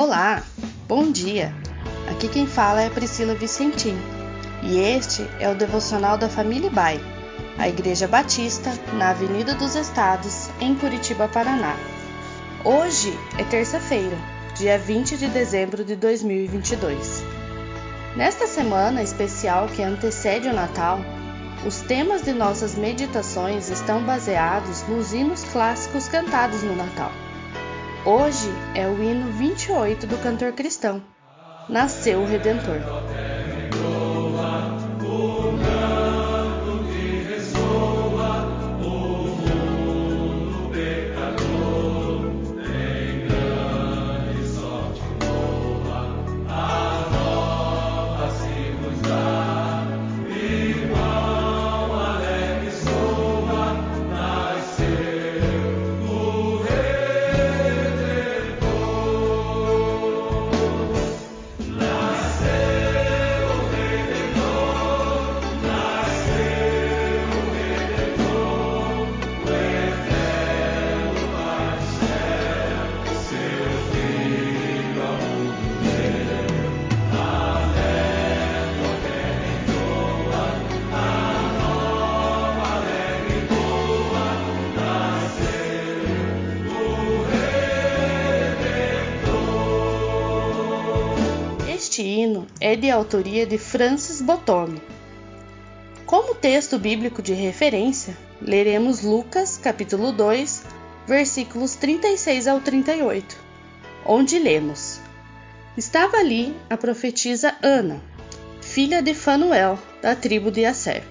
Olá, bom dia. Aqui quem fala é Priscila Vicentim e este é o devocional da Família Bai, a Igreja Batista na Avenida dos Estados, em Curitiba, Paraná. Hoje é terça-feira, dia 20 de dezembro de 2022. Nesta semana especial que antecede o Natal, os temas de nossas meditações estão baseados nos hinos clássicos cantados no Natal. Hoje é o hino 28 do cantor cristão. Nasceu o Redentor. É de autoria de Francis Botome. Como texto bíblico de referência, leremos Lucas, capítulo 2, versículos 36 ao 38, onde lemos: Estava ali a profetisa Ana, filha de Fanuel, da tribo de Asser.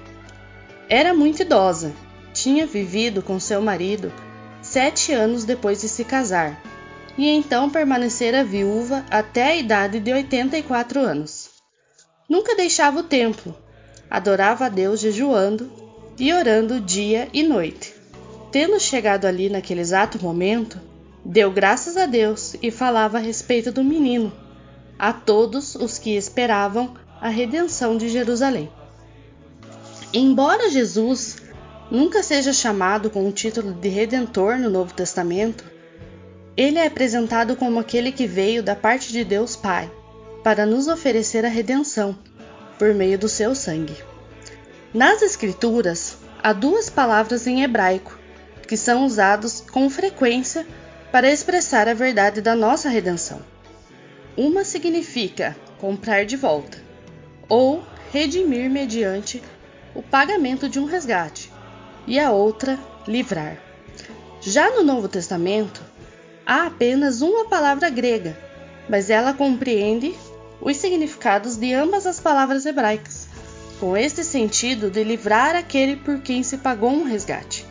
Era muito idosa, tinha vivido com seu marido sete anos depois de se casar e então permanecera viúva até a idade de 84 anos. Nunca deixava o templo, adorava a Deus jejuando e orando dia e noite. Tendo chegado ali naquele exato momento, deu graças a Deus e falava a respeito do menino a todos os que esperavam a redenção de Jerusalém. Embora Jesus nunca seja chamado com o título de Redentor no Novo Testamento, ele é apresentado como aquele que veio da parte de Deus Pai para nos oferecer a redenção por meio do seu sangue. Nas Escrituras, há duas palavras em hebraico que são usadas com frequência para expressar a verdade da nossa redenção. Uma significa comprar de volta ou redimir mediante o pagamento de um resgate, e a outra, livrar. Já no Novo Testamento, há apenas uma palavra grega, mas ela compreende os significados de ambas as palavras hebraicas, com este sentido de livrar aquele por quem se pagou um resgate.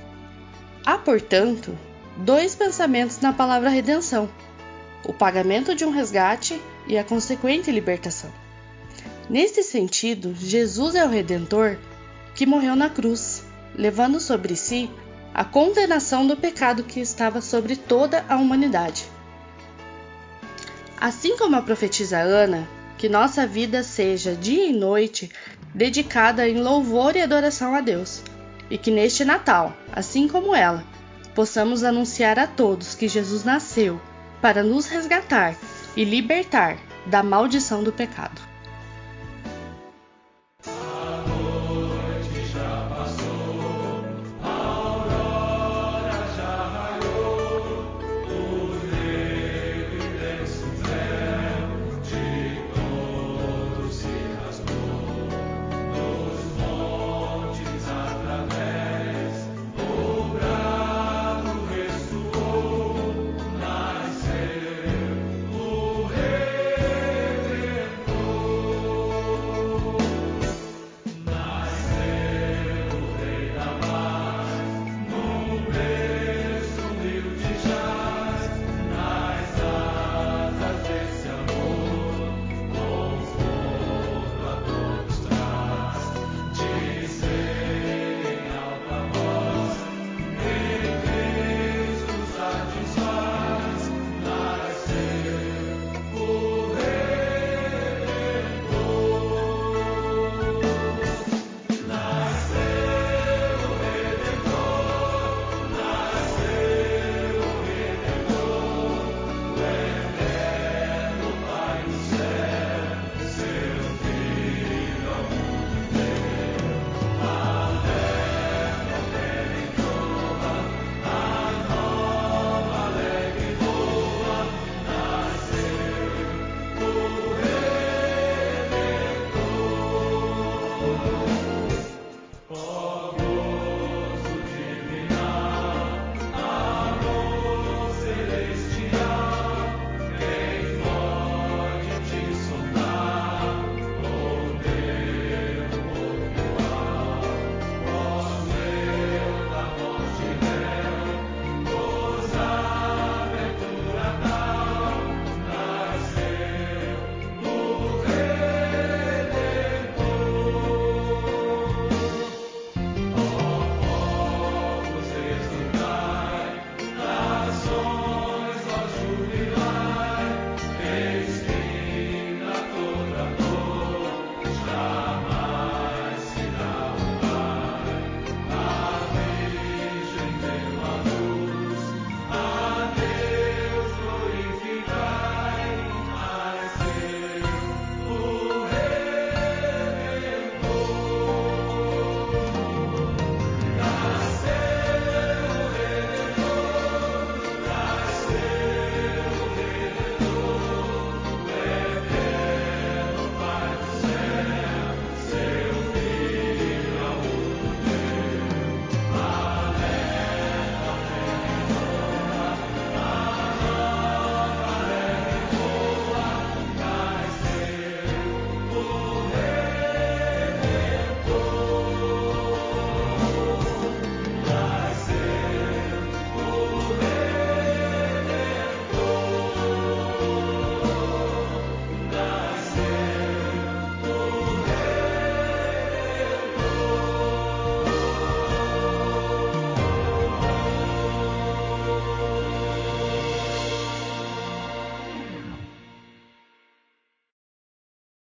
Há, portanto, dois pensamentos na palavra redenção: o pagamento de um resgate e a consequente libertação. Neste sentido, Jesus é o redentor que morreu na cruz, levando sobre si a condenação do pecado que estava sobre toda a humanidade. Assim como a profetisa Ana, que nossa vida seja dia e noite dedicada em louvor e adoração a Deus, e que neste Natal, assim como ela, possamos anunciar a todos que Jesus nasceu para nos resgatar e libertar da maldição do pecado.